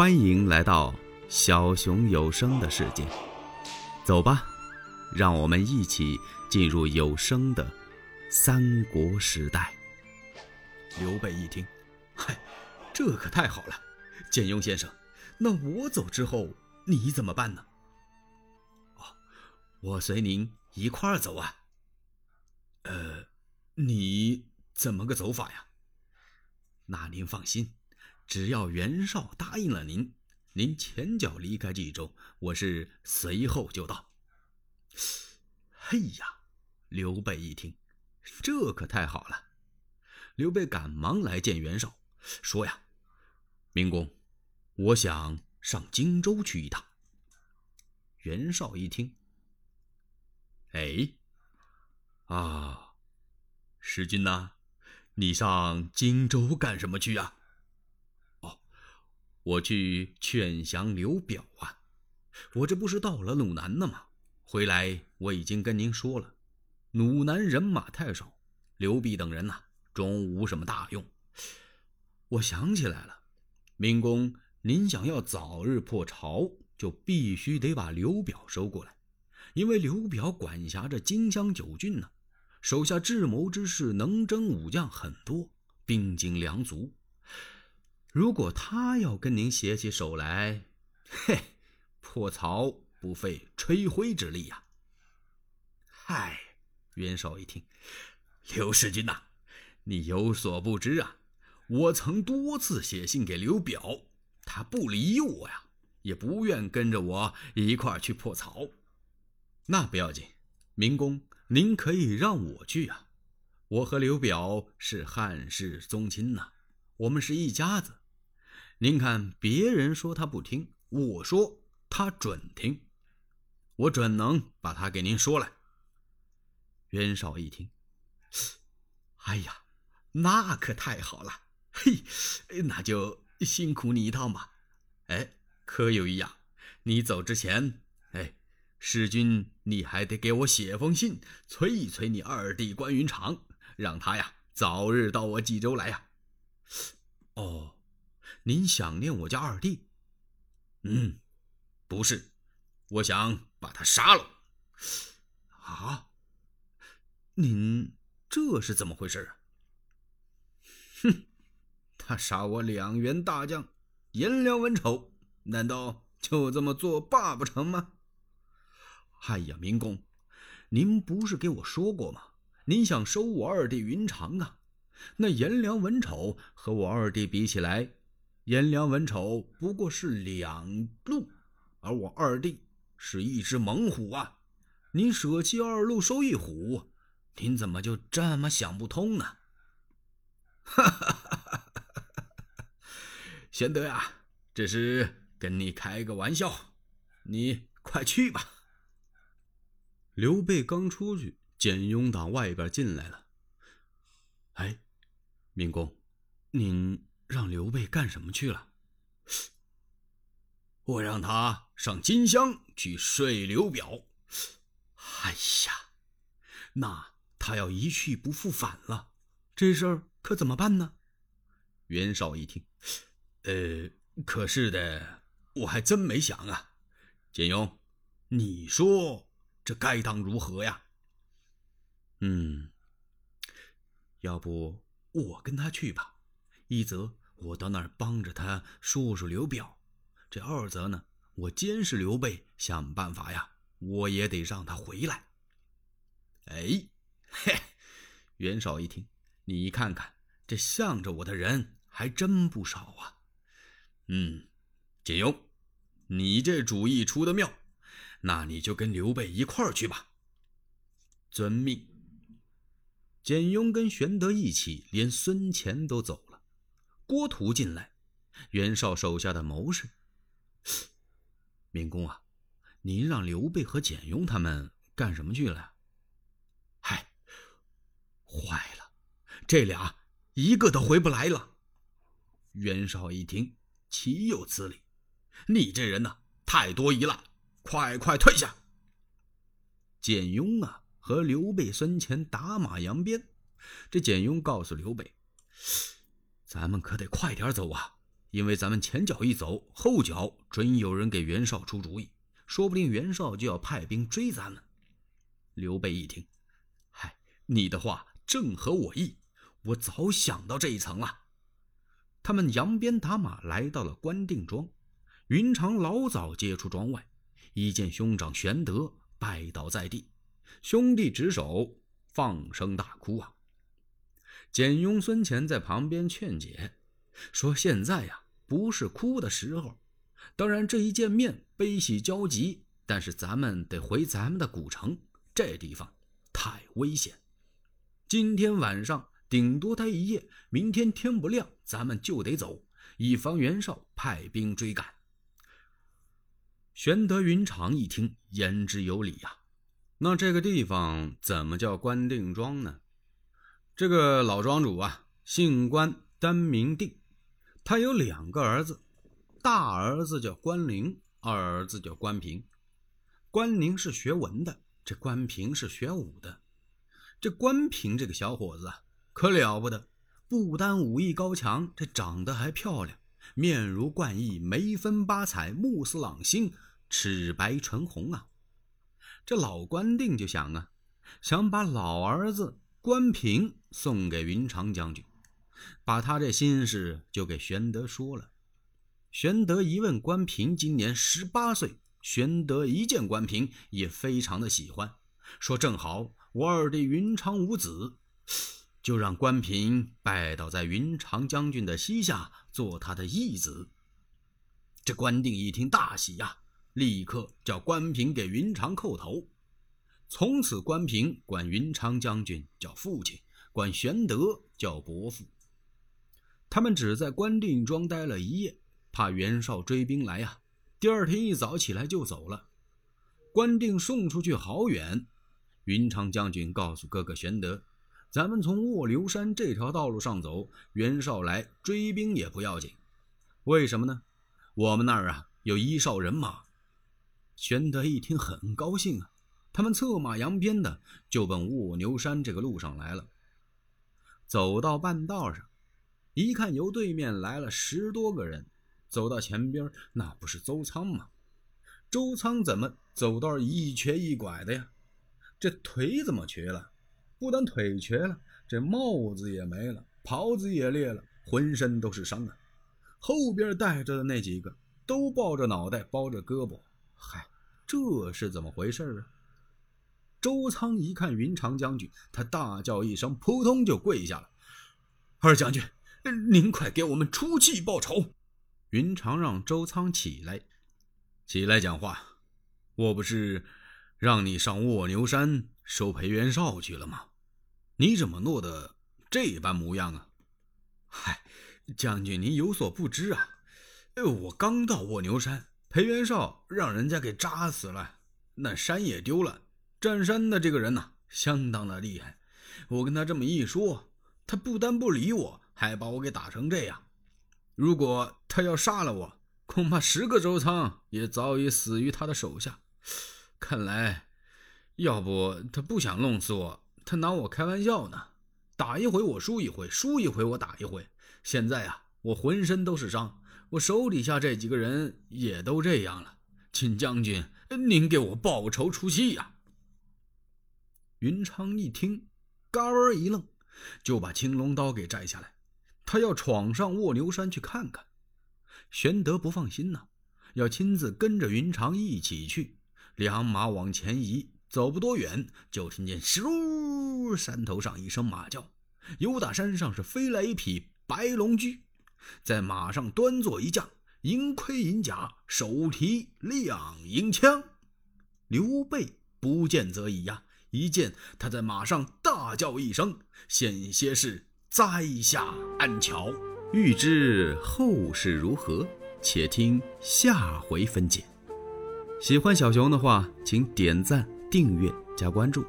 欢迎来到小熊有声的世界，走吧，让我们一起进入有声的三国时代。刘备一听，嗨，这可太好了！简雍先生，那我走之后你怎么办呢？哦，我随您一块儿走啊。呃，你怎么个走法呀？那您放心。只要袁绍答应了您，您前脚离开冀州，我是随后就到。嘿呀，刘备一听，这可太好了。刘备赶忙来见袁绍，说呀：“明公，我想上荆州去一趟。”袁绍一听，哎，啊，使君呐，你上荆州干什么去呀？我去劝降刘表啊！我这不是到了鲁南了吗？回来我已经跟您说了，鲁南人马太少，刘备等人呐，终无什么大用。我想起来了，明公，您想要早日破曹，就必须得把刘表收过来，因为刘表管辖着荆襄九郡呢，手下智谋之士、能征武将很多，兵精粮足。如果他要跟您携起手来，嘿，破曹不费吹灰之力呀！嗨，袁绍一听，刘世君呐，你有所不知啊，我曾多次写信给刘表，他不理我呀，也不愿跟着我一块去破曹。那不要紧，明公，您可以让我去啊！我和刘表是汉室宗亲呐，我们是一家子。您看，别人说他不听，我说他准听，我准能把他给您说来。袁绍一听，哎呀，那可太好了，嘿，那就辛苦你一趟吧。哎，可有一样，你走之前，哎，使君你还得给我写封信，催一催你二弟关云长，让他呀早日到我冀州来呀。哦。您想念我家二弟？嗯，不是，我想把他杀了。啊，您这是怎么回事啊？哼，他杀我两员大将，颜良、文丑，难道就这么作罢不成吗？哎呀，明公，您不是给我说过吗？您想收我二弟云长啊？那颜良、文丑和我二弟比起来。颜良、文丑不过是两路，而我二弟是一只猛虎啊！您舍弃二路收一虎，您怎么就这么想不通呢？哈哈！玄德呀，这是跟你开个玩笑，你快去吧。刘备刚出去，简雍打外边进来了。哎，明公，您。让刘备干什么去了？我让他上金乡去睡刘表。哎呀，那他要一去不复返了，这事儿可怎么办呢？袁绍一听，呃，可是的，我还真没想啊。简雍，你说这该当如何呀？嗯，要不我跟他去吧，一则。我到那儿帮着他说说刘表，这二则呢，我监视刘备，想办法呀，我也得让他回来。哎，嘿，袁绍一听，你看看这向着我的人还真不少啊。嗯，简雍，你这主意出的妙，那你就跟刘备一块儿去吧。遵命。简雍跟玄德一起，连孙乾都走了。郭图进来，袁绍手下的谋士。明公啊，您让刘备和简雍他们干什么去了？嗨，坏了，这俩一个都回不来了。袁绍一听，岂有此理！你这人呐，太多疑了，快快退下！简雍啊，和刘备、孙权打马扬鞭。这简雍告诉刘备。咱们可得快点走啊！因为咱们前脚一走，后脚准有人给袁绍出主意，说不定袁绍就要派兵追咱们。刘备一听，嗨，你的话正合我意，我早想到这一层了。他们扬鞭打马来到了关定庄，云长老早接出庄外，一见兄长玄德拜倒在地，兄弟执手，放声大哭啊。简雍、孙乾在旁边劝解。说现在呀，不是哭的时候。当然，这一见面悲喜交集，但是咱们得回咱们的古城，这地方太危险。今天晚上顶多待一夜，明天天不亮，咱们就得走，以防袁绍派兵追赶。玄德、云长一听，言之有理呀。那这个地方怎么叫关定庄呢？这个老庄主啊，姓关，单名定。他有两个儿子，大儿子叫关灵，二儿子叫关平。关灵是学文的，这关平是学武的。这关平这个小伙子啊，可了不得，不单武艺高强，这长得还漂亮，面如冠翼，眉分八彩，目似朗星，齿白唇红啊。这老关定就想啊，想把老儿子关平送给云长将军。把他这心事就给玄德说了。玄德一问关平今年十八岁，玄德一见关平也非常的喜欢，说正好我二弟云长无子，就让关平拜倒在云长将军的膝下，做他的义子。这关定一听大喜呀，立刻叫关平给云长叩头。从此关平管云长将军叫父亲，管玄德叫伯父。他们只在关定庄待了一夜，怕袁绍追兵来呀。第二天一早起来就走了。关定送出去好远，云长将军告诉哥哥玄德：“咱们从卧牛山这条道路上走，袁绍来追兵也不要紧。为什么呢？我们那儿啊有一哨人马。”玄德一听很高兴啊，他们策马扬鞭的就奔卧牛山这个路上来了。走到半道上。一看，由对面来了十多个人，走到前边，那不是周仓吗？周仓怎么走道一瘸一拐的呀？这腿怎么瘸了？不但腿瘸了，这帽子也没了，袍子也裂了，浑身都是伤啊！后边带着的那几个都抱着脑袋，包着胳膊，嗨，这是怎么回事啊？周仓一看云长将军，他大叫一声，扑通就跪下了：“二将军！”您快给我们出气报仇！云长让周仓起来，起来讲话。我不是让你上卧牛山收裴元绍去了吗？你怎么落得这般模样啊？嗨，将军您有所不知啊！我刚到卧牛山，裴元绍让人家给扎死了，那山也丢了。占山的这个人呐，相当的厉害。我跟他这么一说，他不但不理我。还把我给打成这样，如果他要杀了我，恐怕十个周仓也早已死于他的手下。看来，要不他不想弄死我，他拿我开玩笑呢。打一回我输一回，输一回我打一回。现在啊，我浑身都是伤，我手底下这几个人也都这样了。请将军您给我报仇出气呀！云长一听，嘎儿一愣，就把青龙刀给摘下来。他要闯上卧牛山去看看，玄德不放心呐，要亲自跟着云长一起去。两马往前移，走不多远，就听见“咻”山头上一声马叫，由打山上是飞来一匹白龙驹，在马上端坐一将，银盔银甲，手提亮银枪。刘备不见则已呀，一见他在马上大叫一声，险些是。栽下暗桥，欲知后事如何，且听下回分解。喜欢小熊的话，请点赞、订阅、加关注。